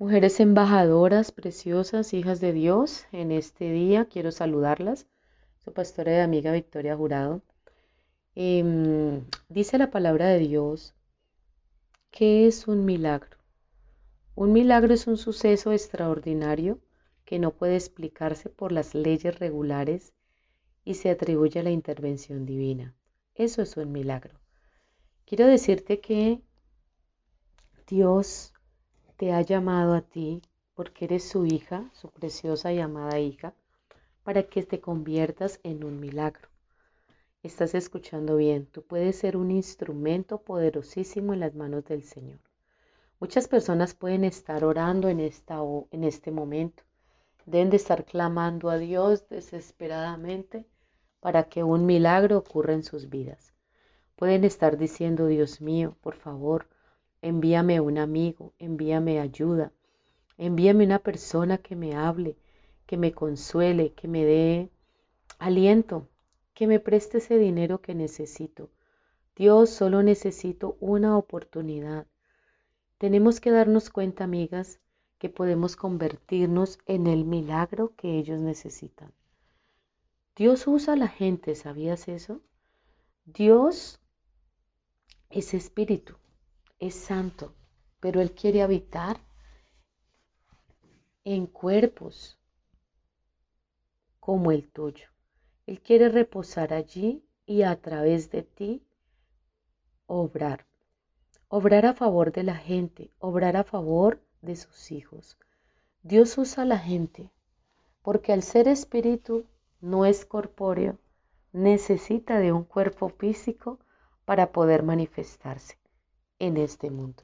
Mujeres embajadoras, preciosas, hijas de Dios, en este día quiero saludarlas. Su pastora y amiga Victoria Jurado. Em, dice la palabra de Dios que es un milagro. Un milagro es un suceso extraordinario que no puede explicarse por las leyes regulares y se atribuye a la intervención divina. Eso es un milagro. Quiero decirte que Dios te ha llamado a ti porque eres su hija, su preciosa y amada hija, para que te conviertas en un milagro. Estás escuchando bien, tú puedes ser un instrumento poderosísimo en las manos del Señor. Muchas personas pueden estar orando en, esta, en este momento, deben de estar clamando a Dios desesperadamente para que un milagro ocurra en sus vidas. Pueden estar diciendo, Dios mío, por favor, Envíame un amigo, envíame ayuda, envíame una persona que me hable, que me consuele, que me dé aliento, que me preste ese dinero que necesito. Dios, solo necesito una oportunidad. Tenemos que darnos cuenta, amigas, que podemos convertirnos en el milagro que ellos necesitan. Dios usa a la gente, ¿sabías eso? Dios es espíritu es santo, pero Él quiere habitar en cuerpos como el tuyo. Él quiere reposar allí y a través de ti obrar. Obrar a favor de la gente, obrar a favor de sus hijos. Dios usa a la gente porque al ser espíritu no es corpóreo, necesita de un cuerpo físico para poder manifestarse en este mundo.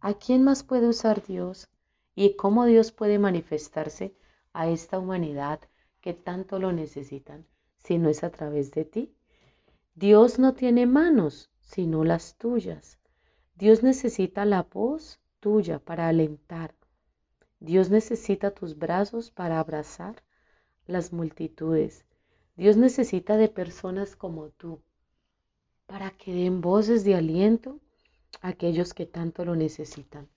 ¿A quién más puede usar Dios y cómo Dios puede manifestarse a esta humanidad que tanto lo necesitan si no es a través de ti? Dios no tiene manos sino las tuyas. Dios necesita la voz tuya para alentar. Dios necesita tus brazos para abrazar las multitudes. Dios necesita de personas como tú para que den voces de aliento aquellos que tanto lo necesitan.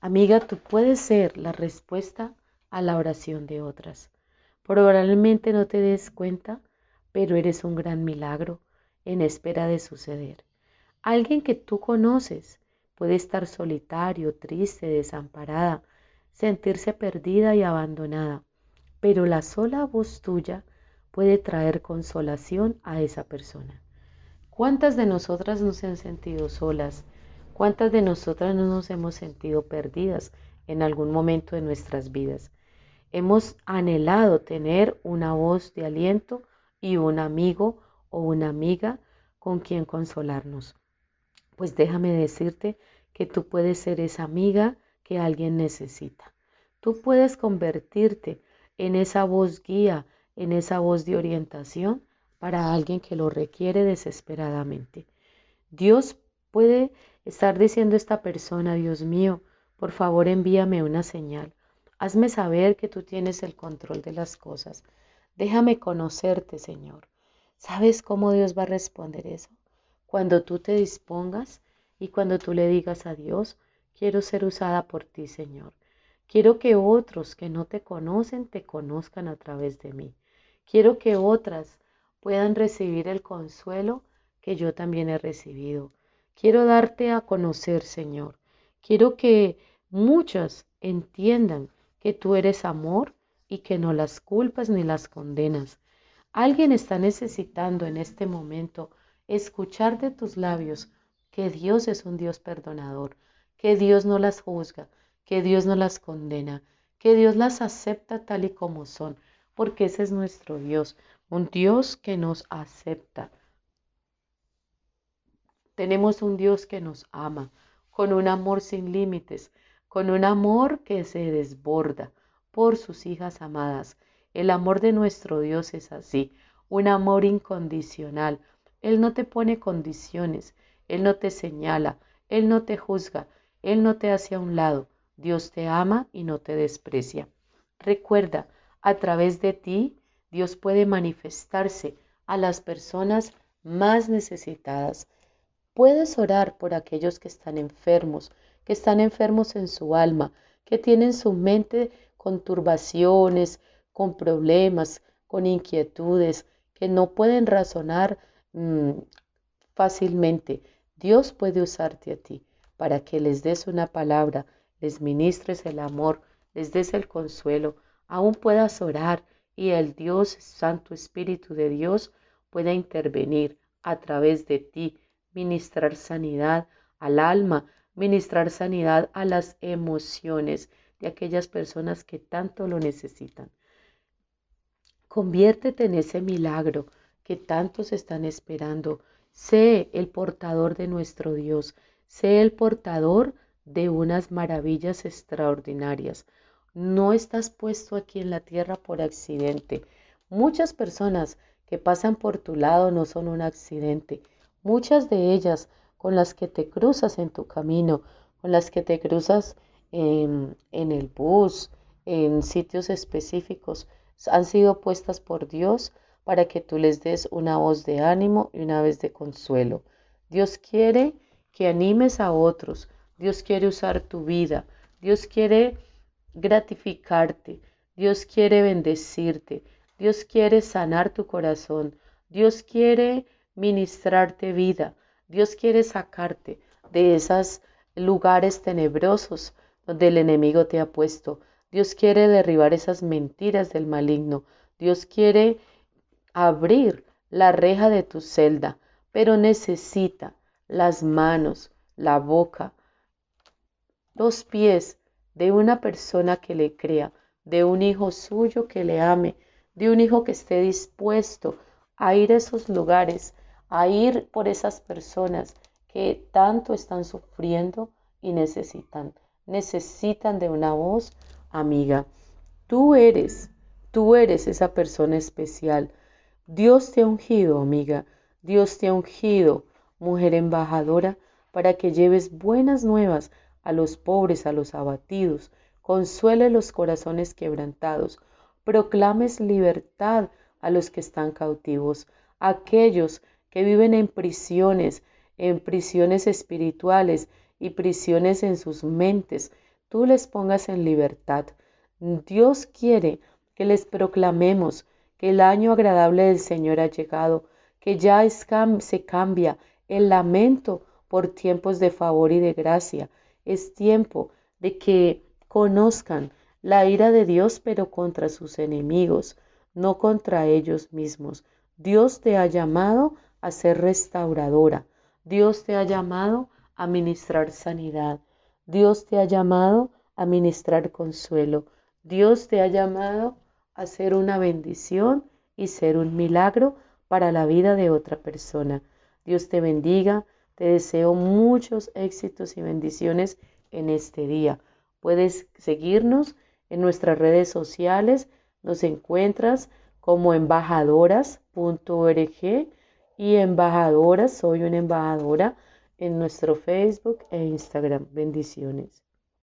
Amiga, tú puedes ser la respuesta a la oración de otras. Probablemente no te des cuenta, pero eres un gran milagro en espera de suceder. Alguien que tú conoces puede estar solitario, triste, desamparada, sentirse perdida y abandonada, pero la sola voz tuya puede traer consolación a esa persona. ¿Cuántas de nosotras nos han sentido solas? ¿Cuántas de nosotras no nos hemos sentido perdidas en algún momento de nuestras vidas? Hemos anhelado tener una voz de aliento y un amigo o una amiga con quien consolarnos. Pues déjame decirte que tú puedes ser esa amiga que alguien necesita. Tú puedes convertirte en esa voz guía, en esa voz de orientación para alguien que lo requiere desesperadamente. Dios puede estar diciendo esta persona, Dios mío, por favor envíame una señal. Hazme saber que tú tienes el control de las cosas. Déjame conocerte, Señor. ¿Sabes cómo Dios va a responder eso? Cuando tú te dispongas y cuando tú le digas a Dios, quiero ser usada por ti, Señor. Quiero que otros que no te conocen te conozcan a través de mí. Quiero que otras puedan recibir el consuelo que yo también he recibido. Quiero darte a conocer, Señor. Quiero que muchas entiendan que tú eres amor y que no las culpas ni las condenas. Alguien está necesitando en este momento escuchar de tus labios que Dios es un Dios perdonador, que Dios no las juzga, que Dios no las condena, que Dios las acepta tal y como son, porque ese es nuestro Dios, un Dios que nos acepta, tenemos un Dios que nos ama, con un amor sin límites, con un amor que se desborda por sus hijas amadas. El amor de nuestro Dios es así, un amor incondicional. Él no te pone condiciones, Él no te señala, Él no te juzga, Él no te hace a un lado. Dios te ama y no te desprecia. Recuerda, a través de ti, Dios puede manifestarse a las personas más necesitadas. Puedes orar por aquellos que están enfermos, que están enfermos en su alma, que tienen su mente con turbaciones, con problemas, con inquietudes, que no pueden razonar mm, fácilmente. Dios puede usarte a ti para que les des una palabra, les ministres el amor, les des el consuelo, aún puedas orar y el Dios Santo Espíritu de Dios pueda intervenir a través de ti, ministrar sanidad al alma, ministrar sanidad a las emociones de aquellas personas que tanto lo necesitan. Conviértete en ese milagro que tantos están esperando. Sé el portador de nuestro Dios. Sé el portador de unas maravillas extraordinarias. No estás puesto aquí en la tierra por accidente. Muchas personas que pasan por tu lado no son un accidente. Muchas de ellas con las que te cruzas en tu camino, con las que te cruzas en, el bus, en sitios específicos, han sido puestas por Dios para que tú les des una voz de ánimo y una vez de consuelo. Dios quiere que animes a otros. Dios quiere usar tu vida. Dios quiere gratificarte. Dios quiere bendecirte. Dios quiere sanar tu corazón. Dios quiere ministrarte vida. Dios quiere sacarte de esos lugares tenebrosos donde el enemigo te ha puesto. Dios quiere derribar esas mentiras del maligno. Dios quiere abrir la reja de tu celda, pero necesita las manos, la boca, los pies de una persona que le crea, de un hijo suyo que le ame, de un hijo que esté dispuesto a ir a esos lugares, a ir por esas personas que tanto están sufriendo y necesitan, necesitan de una voz amiga. Tú eres, tú eres esa persona especial. Dios te ha ungido, amiga. Dios te ha ungido, mujer embajadora, para que lleves buenas nuevas a los pobres, a los abatidos, consuele los corazones quebrantados, proclames libertad a los que están cautivos, aquellos que viven en prisiones, en prisiones espirituales y prisiones en sus mentes, tú les pongas en libertad. Dios quiere que les proclamemos que el año agradable del Señor ha llegado, que ya se cambia el lamento por tiempos de favor y de gracia, es tiempo de que conozcan la ira de Dios, pero contra sus enemigos, no contra ellos mismos. Dios te ha llamado a ser restauradora. Dios te ha llamado a ministrar sanidad. Dios te ha llamado a ministrar consuelo. Dios te ha llamado a ser una bendición y ser un milagro para la vida de otra persona. Dios te bendiga. Te deseo muchos éxitos y bendiciones en este día. Puedes seguirnos en nuestras redes sociales. Nos encuentras como embajadoras.org y embajadoras, soy una embajadora en nuestro Facebook e Instagram. Bendiciones.